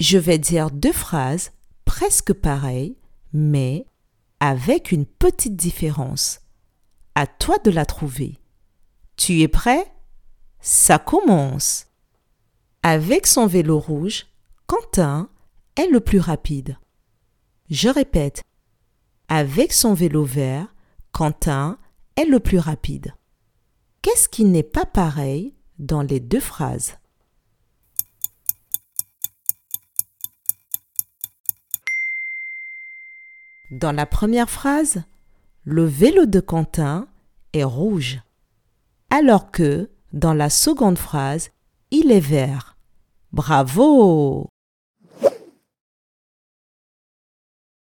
je vais dire deux phrases presque pareilles, mais avec une petite différence. À toi de la trouver. Tu es prêt? Ça commence. Avec son vélo rouge, Quentin est le plus rapide. Je répète. Avec son vélo vert, Quentin est le plus rapide. Qu'est-ce qui n'est pas pareil dans les deux phrases? Dans la première phrase, le vélo de Quentin est rouge, alors que dans la seconde phrase, il est vert. Bravo